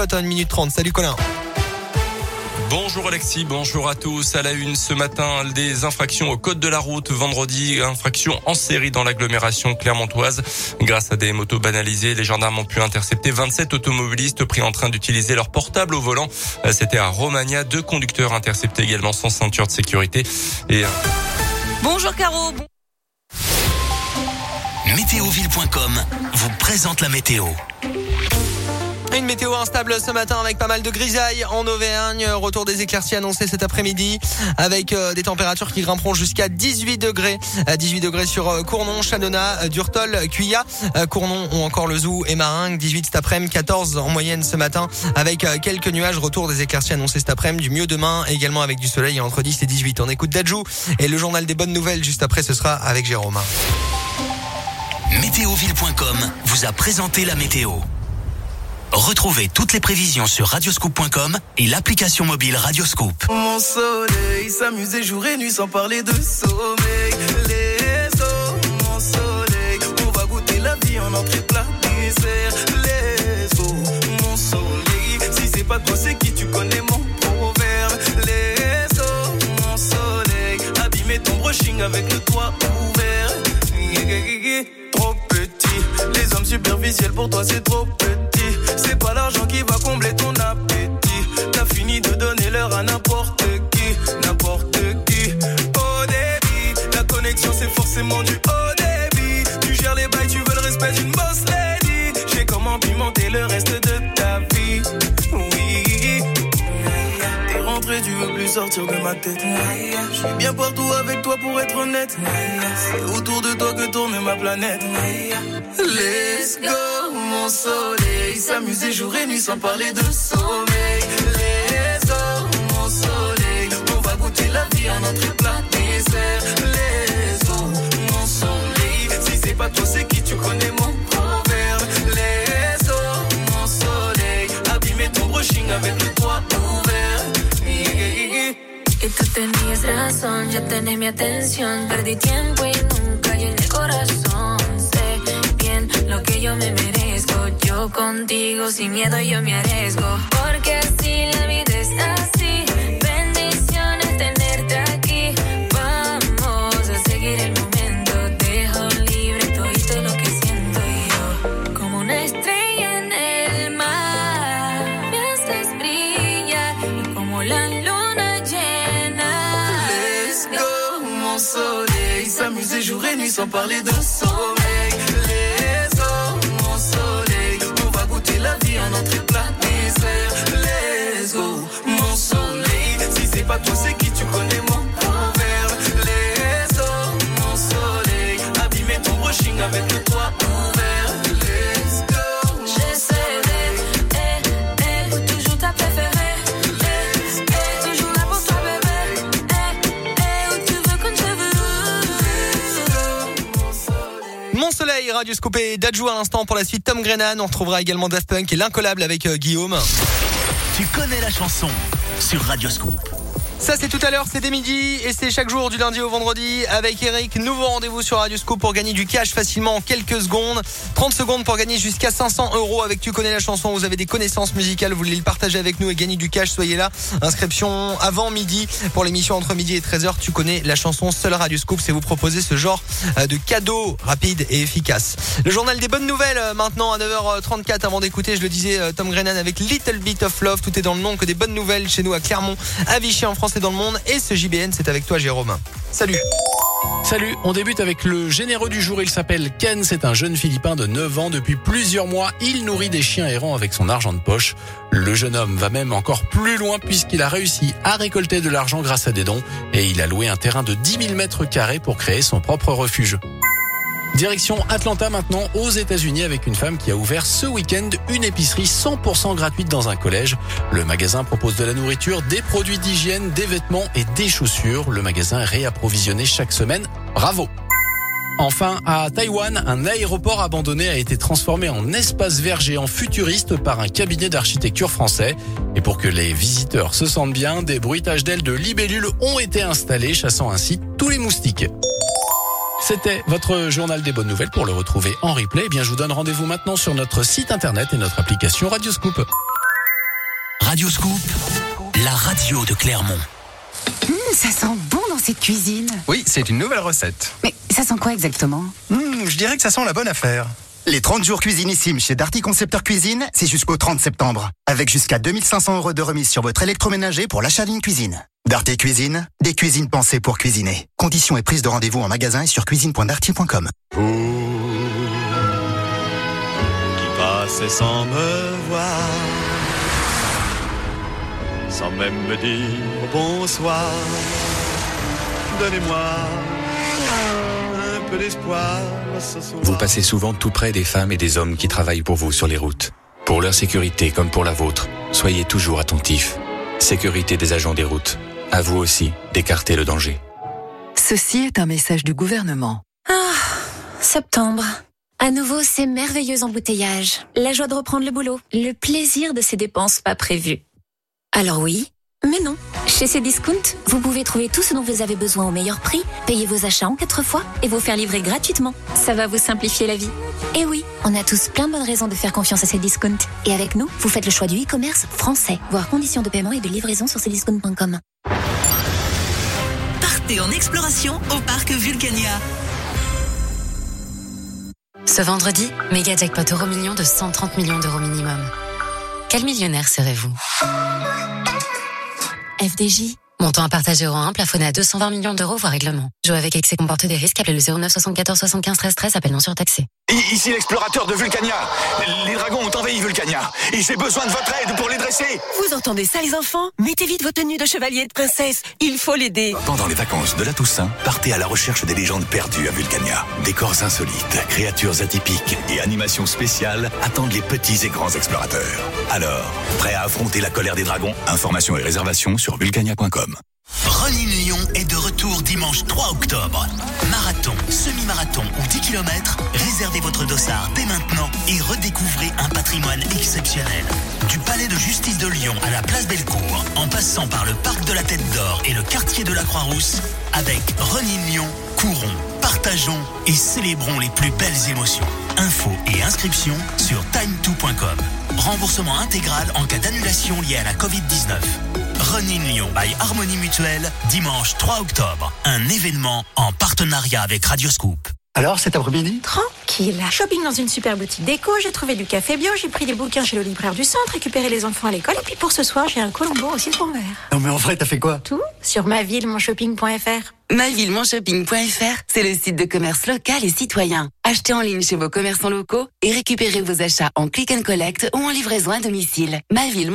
cote à 1 minute 30. Salut Colin. Bonjour Alexis, bonjour à tous. À la une ce matin, des infractions au code de la route. Vendredi, infraction en série dans l'agglomération clermontoise. Grâce à des motos banalisées, les gendarmes ont pu intercepter 27 automobilistes pris en train d'utiliser leur portable au volant. C'était à Romagna. Deux conducteurs interceptés également sans ceinture de sécurité. Et... Bonjour Caro. Météoville.com vous présente la météo. Une météo instable ce matin avec pas mal de grisailles en Auvergne. Retour des éclaircies annoncés cet après-midi avec euh, des températures qui grimperont jusqu'à 18 degrés. 18 euh, degrés sur euh, Cournon, Chalonna, Durtol, Cuya, Cournon ou encore le Zoo et Maringue. 18 cet après-midi, 14 en moyenne ce matin avec quelques nuages. Retour des éclaircies annoncés cet après-midi. Du mieux demain également avec du soleil entre 10 et 18. On écoute Dajou et le journal des bonnes nouvelles juste après ce sera avec Jérôme. Météoville.com vous a présenté la météo. Retrouvez toutes les prévisions sur radioscoop.com et l'application mobile Radioscoop. Mon soleil, s'amuser jour et nuit sans parler de sommeil. Les eaux, mon soleil, on va goûter la vie en entrée plat dessert. Les eaux, mon soleil, si c'est pas toi c'est qui tu connais mon proverbe. Les eaux, mon soleil, abîmer ton brushing avec le toit ouvert. Trop petit, les hommes superficiels pour toi c'est trop tu veux plus sortir de ma tête. Je suis bien partout avec toi pour être honnête. C'est autour de toi que tourne ma planète. Let's go, mon soleil. S'amuser jour et nuit sans parler de sommeil. Les eaux, mon soleil. On va goûter la vie à notre plat dessert. Les eaux, mon soleil. Si c'est pas toi, c'est qui tu connais mon proverbe. Les eaux, mon soleil. Abîmer ton brushing avec le. Y tú tenías razón, ya tenés mi atención. Perdí tiempo y nunca llené el corazón. Sé bien lo que yo me merezco. Yo contigo sin miedo yo me arriesgo. S'amuser jour et nuit sans parler de sommeil. Les eaux, mon soleil. On va goûter la vie en entrée plat. Let's go, mon soleil. Si c'est pas toi, c'est qui Radio Scoopé, Dajou à l'instant pour la suite Tom Grennan. On retrouvera également Daft Punk et l'incollable avec euh, Guillaume. Tu connais la chanson sur Radioscoop. Ça c'est tout à l'heure, c'est dès midi et c'est chaque jour du lundi au vendredi avec Eric. Nouveau rendez-vous sur Radio Scoop pour gagner du cash facilement en quelques secondes. 30 secondes pour gagner jusqu'à 500 euros avec Tu connais la chanson. Vous avez des connaissances musicales, vous voulez le partager avec nous et gagner du cash, soyez là. Inscription avant midi pour l'émission entre midi et 13h. Tu connais la chanson. Seul Radio Scoop, c'est vous proposer ce genre euh, de cadeau rapide et efficace. Le journal des bonnes nouvelles euh, maintenant à 9h34 avant d'écouter, je le disais, euh, Tom Grennan avec Little Bit of Love. Tout est dans le nom que des bonnes nouvelles chez nous à Clermont, à Vichy en France et dans le monde. Et ce JBN, c'est avec toi Jérôme. Salut. Salut, on débute avec le généreux du jour. Il s'appelle Ken. C'est un jeune Philippin de 9 ans. Depuis plusieurs mois, il nourrit des chiens errants avec son argent de poche. Le jeune homme va même encore plus loin puisqu'il a réussi à récolter de l'argent grâce à des dons et il a loué un terrain de 10 000 mètres carrés pour créer son propre refuge. Direction Atlanta maintenant aux États-Unis avec une femme qui a ouvert ce week-end une épicerie 100% gratuite dans un collège. Le magasin propose de la nourriture, des produits d'hygiène, des vêtements et des chaussures. Le magasin est réapprovisionné chaque semaine. Bravo Enfin, à Taïwan, un aéroport abandonné a été transformé en espace vert géant futuriste par un cabinet d'architecture français. Et pour que les visiteurs se sentent bien, des bruitages d'ailes de libellules ont été installés, chassant ainsi tous les moustiques. C'était votre journal des bonnes nouvelles. Pour le retrouver en replay, eh bien, je vous donne rendez-vous maintenant sur notre site internet et notre application Radioscoop. Radio Scoop, la radio de Clermont. Hum, ça sent bon dans cette cuisine. Oui, c'est une nouvelle recette. Mais ça sent quoi exactement? Hum, je dirais que ça sent la bonne affaire. Les 30 jours cuisinissimes chez Darty Concepteur Cuisine, c'est jusqu'au 30 septembre. Avec jusqu'à 2500 euros de remise sur votre électroménager pour l'achat d'une cuisine. Darty Cuisine, des cuisines pensées pour cuisiner. Conditions et prise de rendez-vous en magasin et sur cuisine.darty.com. qui passait sans me voir, sans même me dire bonsoir. Donnez-moi peu d'espoir. Vous passez souvent tout près des femmes et des hommes qui travaillent pour vous sur les routes. Pour leur sécurité comme pour la vôtre, soyez toujours attentifs. Sécurité des agents des routes. À vous aussi d'écarter le danger. Ceci est un message du gouvernement. Ah, septembre. À nouveau, ces merveilleux embouteillages. La joie de reprendre le boulot. Le plaisir de ces dépenses pas prévues. Alors oui, mais non. Chez Cdiscount, vous pouvez trouver tout ce dont vous avez besoin au meilleur prix, payer vos achats en quatre fois et vous faire livrer gratuitement. Ça va vous simplifier la vie. Et oui, on a tous plein de bonnes raisons de faire confiance à Cdiscount. Et avec nous, vous faites le choix du e-commerce français. Voir conditions de paiement et de livraison sur cdiscount.com. Partez en exploration au parc Vulcania. Ce vendredi, méga jackpot euro million de 130 millions d'euros minimum. Quel millionnaire serez-vous? FDJ. Montant à partager euro 1, plafonné à 220 millions d'euros, voire règlement. Jouer avec excès comporte des risques. Appelez le 09 74 75 13 13. Appel non surtaxé. Ici l'explorateur de Vulcania. Les dragons ont envahi Vulcania. Et j'ai besoin de votre aide pour les dresser. Vous entendez ça, les enfants? Mettez vite vos tenues de chevalier et de princesse. Il faut l'aider. Pendant les vacances de la Toussaint, partez à la recherche des légendes perdues à Vulcania. Décors insolites, créatures atypiques et animations spéciales attendent les petits et grands explorateurs. Alors, prêt à affronter la colère des dragons? Informations et réservations sur vulcania.com. retour dimanche 3 octobre. Marathon, semi-marathon ou 10 km, réservez votre dossard dès maintenant et redécouvrez un patrimoine exceptionnel. Du palais de justice de Lyon à la place Bellecour, en passant par le parc de la Tête d'Or et le quartier de la Croix-Rousse, avec Running Lyon, courons, partageons et célébrons les plus belles émotions. Infos et inscriptions sur time2.com. Remboursement intégral en cas d'annulation liée à la Covid-19. Running Lyon by Harmonie Mutuelle, dimanche 3 octobre. Un événement en partenariat avec Radioscoop. Alors cet après-midi? Tranquille. Shopping dans une super boutique déco, j'ai trouvé du café bio, j'ai pris des bouquins chez le libraire du centre, récupéré les enfants à l'école et puis pour ce soir, j'ai un colombo au citron vert. Non mais en vrai, t'as fait quoi? Tout? Sur ma ville, mon shopping.fr. Mavillemonshopping.fr, c'est le site de commerce local et citoyen. Achetez en ligne chez vos commerçants locaux et récupérez vos achats en click and collect ou en livraison à domicile. Maville